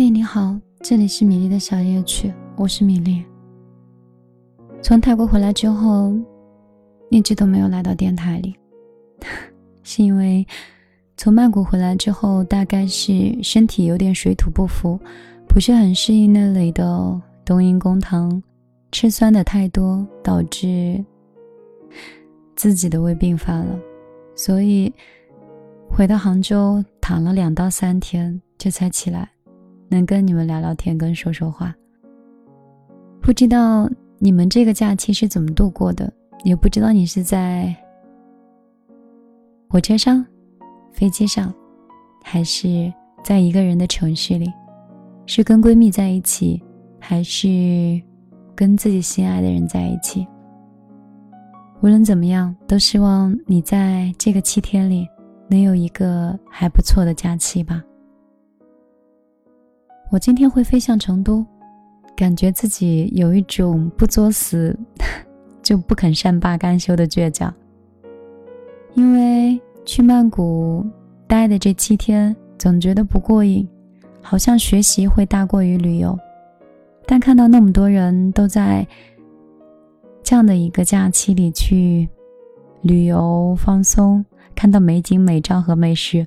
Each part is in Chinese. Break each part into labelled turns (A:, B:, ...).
A: 嘿，你好，这里是米粒的小夜曲，我是米粒。从泰国回来之后，一直都没有来到电台里，是因为从曼谷回来之后，大概是身体有点水土不服，不是很适应那里的冬阴功汤，吃酸的太多，导致自己的胃病发了，所以回到杭州躺了两到三天，这才起来。能跟你们聊聊天，跟说说话。不知道你们这个假期是怎么度过的？也不知道你是在火车上、飞机上，还是在一个人的城市里？是跟闺蜜在一起，还是跟自己心爱的人在一起？无论怎么样，都希望你在这个七天里能有一个还不错的假期吧。我今天会飞向成都，感觉自己有一种不作死 就不肯善罢甘休的倔强。因为去曼谷待的这七天，总觉得不过瘾，好像学习会大过于旅游。但看到那么多人都在这样的一个假期里去旅游放松，看到美景美照和美食，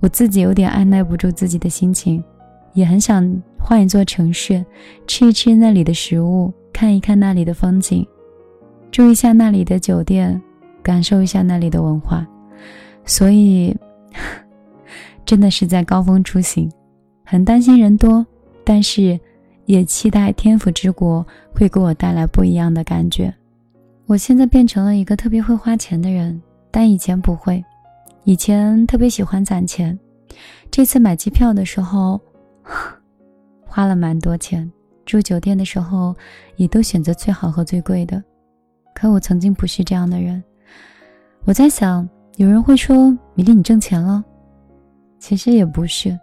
A: 我自己有点按耐不住自己的心情。也很想换一座城市，吃一吃那里的食物，看一看那里的风景，住一下那里的酒店，感受一下那里的文化。所以，真的是在高峰出行，很担心人多，但是也期待天府之国会给我带来不一样的感觉。我现在变成了一个特别会花钱的人，但以前不会，以前特别喜欢攒钱。这次买机票的时候。花了蛮多钱，住酒店的时候也都选择最好和最贵的。可我曾经不是这样的人。我在想，有人会说米粒你挣钱了，其实也不是，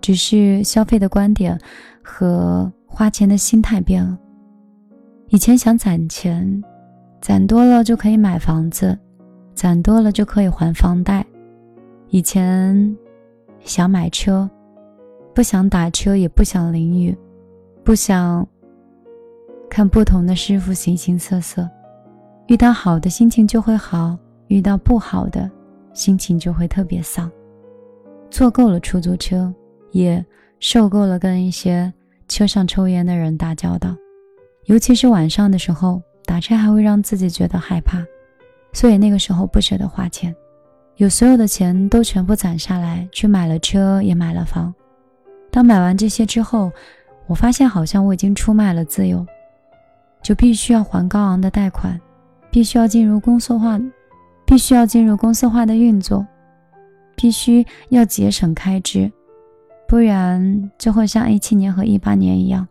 A: 只是消费的观点和花钱的心态变了。以前想攒钱，攒多了就可以买房子，攒多了就可以还房贷。以前想买车。不想打车，也不想淋雨，不想看不同的师傅形形色色。遇到好的心情就会好，遇到不好的心情就会特别丧。坐够了出租车，也受够了跟一些车上抽烟的人打交道，尤其是晚上的时候，打车还会让自己觉得害怕，所以那个时候不舍得花钱，有所有的钱都全部攒下来，去买了车，也买了房。当买完这些之后，我发现好像我已经出卖了自由，就必须要还高昂的贷款，必须要进入公司化，必须要进入公司化的运作，必须要节省开支，不然就会像一七年和一八年一样，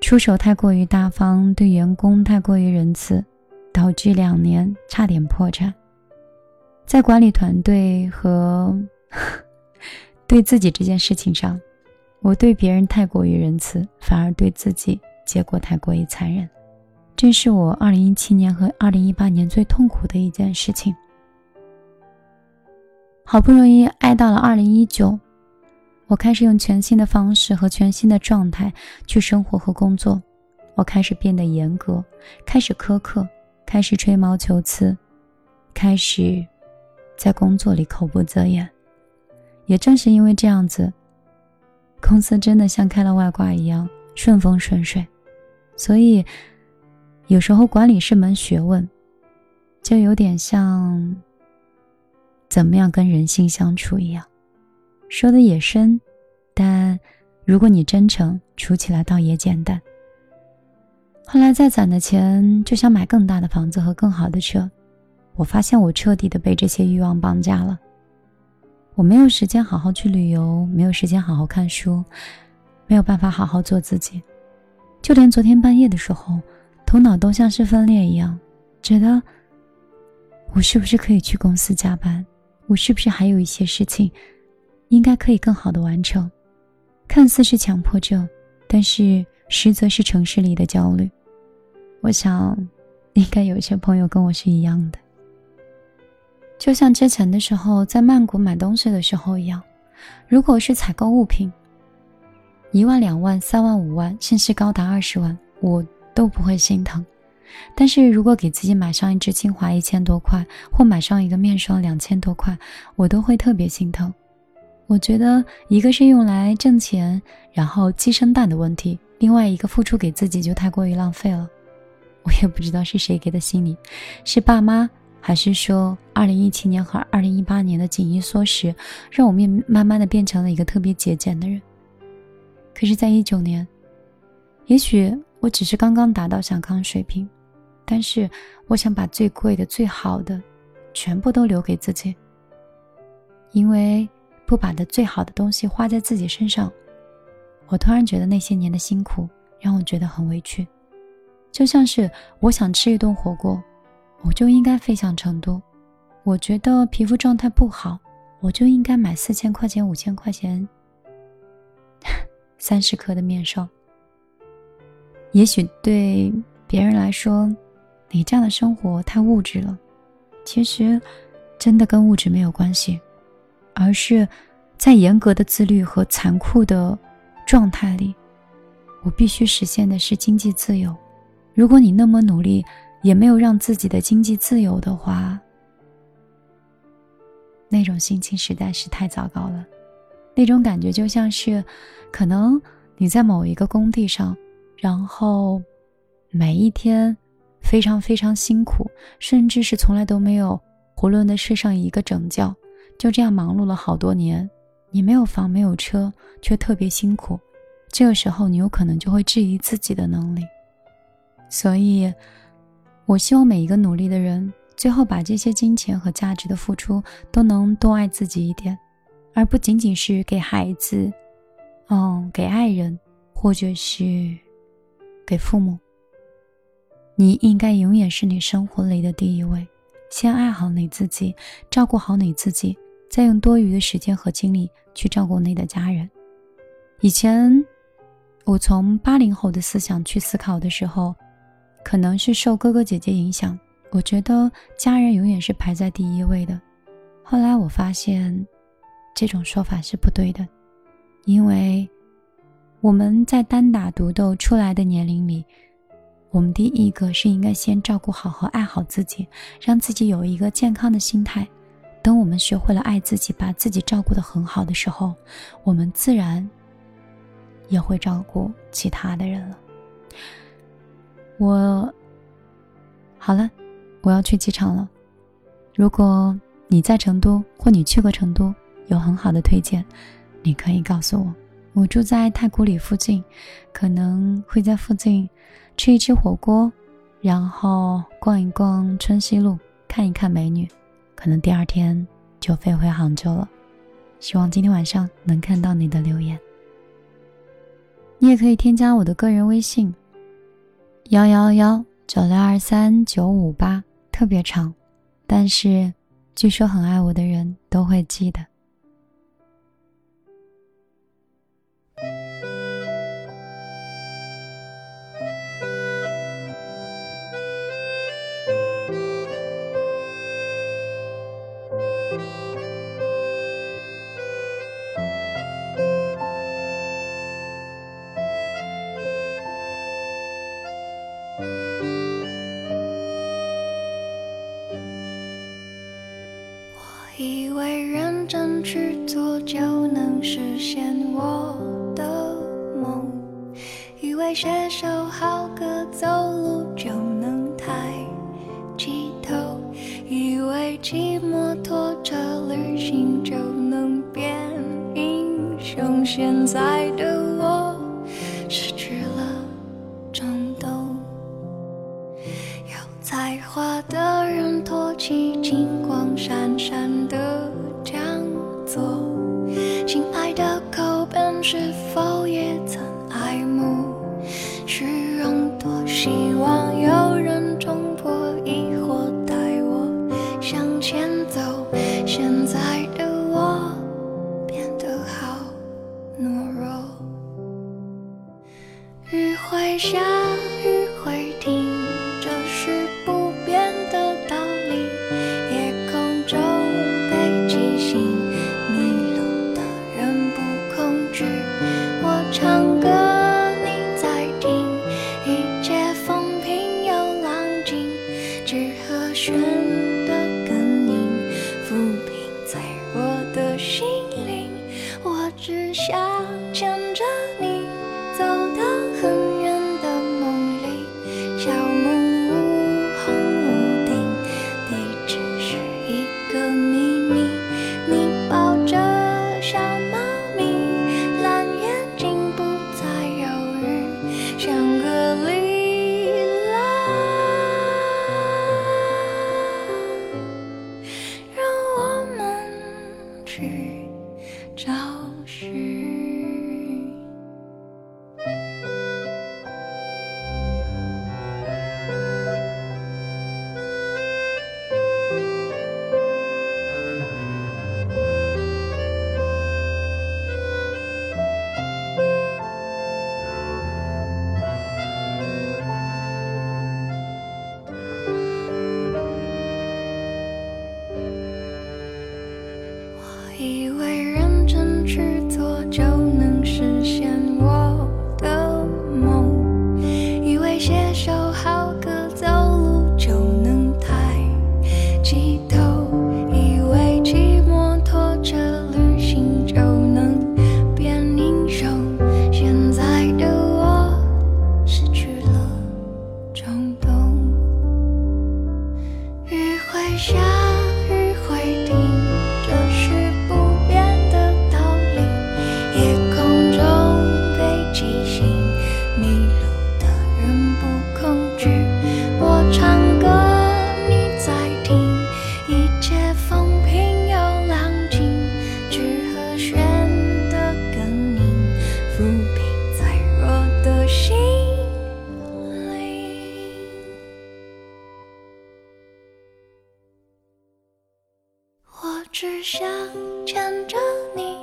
A: 出手太过于大方，对员工太过于仁慈，导致两年差点破产。在管理团队和 对自己这件事情上。我对别人太过于仁慈，反而对自己结果太过于残忍，这是我二零一七年和二零一八年最痛苦的一件事情。好不容易爱到了二零一九，我开始用全新的方式和全新的状态去生活和工作，我开始变得严格，开始苛刻，开始吹毛求疵，开始在工作里口不择言。也正是因为这样子。公司真的像开了外挂一样顺风顺水，所以有时候管理是门学问，就有点像怎么样跟人性相处一样，说的也深，但如果你真诚，处起来倒也简单。后来再攒的钱就想买更大的房子和更好的车，我发现我彻底的被这些欲望绑架了。我没有时间好好去旅游，没有时间好好看书，没有办法好好做自己。就连昨天半夜的时候，头脑都像是分裂一样，觉得我是不是可以去公司加班？我是不是还有一些事情应该可以更好的完成？看似是强迫症，但是实则是城市里的焦虑。我想，应该有些朋友跟我是一样的。就像之前的时候在曼谷买东西的时候一样，如果是采购物品，一万、两万、三万、五万，甚至高达二十万，我都不会心疼。但是如果给自己买上一支精华一千多块，或买上一个面霜两千多块，我都会特别心疼。我觉得一个是用来挣钱，然后鸡生蛋的问题；另外一个付出给自己就太过于浪费了。我也不知道是谁给的心理，是爸妈，还是说二零一七年和二零一八年的紧衣缩食，让我们慢慢的变成了一个特别节俭的人。可是，在一九年，也许我只是刚刚达到小康水平。但是，我想把最贵的、最好的，全部都留给自己。因为不把的最好的东西花在自己身上，我突然觉得那些年的辛苦让我觉得很委屈。就像是我想吃一顿火锅，我就应该飞向成都；我觉得皮肤状态不好，我就应该买四千块钱、五千块钱、三十克的面霜。也许对别人来说，你这样的生活太物质了，其实，真的跟物质没有关系，而是在严格的自律和残酷的状态里，我必须实现的是经济自由。如果你那么努力，也没有让自己的经济自由的话，那种心情实在是太糟糕了。那种感觉就像是，可能你在某一个工地上，然后每一天。非常非常辛苦，甚至是从来都没有囫囵的睡上一个整觉，就这样忙碌了好多年。你没有房没有车，却特别辛苦，这个时候你有可能就会质疑自己的能力。所以，我希望每一个努力的人，最后把这些金钱和价值的付出都能多爱自己一点，而不仅仅是给孩子，嗯，给爱人，或者是给父母。你应该永远是你生活里的第一位，先爱好你自己，照顾好你自己，再用多余的时间和精力去照顾你的家人。以前，我从八零后的思想去思考的时候，可能是受哥哥姐姐影响，我觉得家人永远是排在第一位的。后来我发现，这种说法是不对的，因为我们在单打独斗出来的年龄里。我们第一个是应该先照顾好和爱好自己，让自己有一个健康的心态。等我们学会了爱自己，把自己照顾得很好的时候，我们自然也会照顾其他的人了。我好了，我要去机场了。如果你在成都，或你去过成都，有很好的推荐，你可以告诉我。我住在太古里附近，可能会在附近。吃一吃火锅，然后逛一逛春熙路，看一看美女，可能第二天就飞回杭州了。希望今天晚上能看到你的留言。你也可以添加我的个人微信：幺幺幺九六二三九五八，特别长，但是据说很爱我的人都会记得。实现我的梦，以为写首好歌走路就能抬起头，以为骑摩托车旅行就能变英雄，现在的我失去了冲动，有才华的人托起金光闪闪长下，
B: 只想牵着你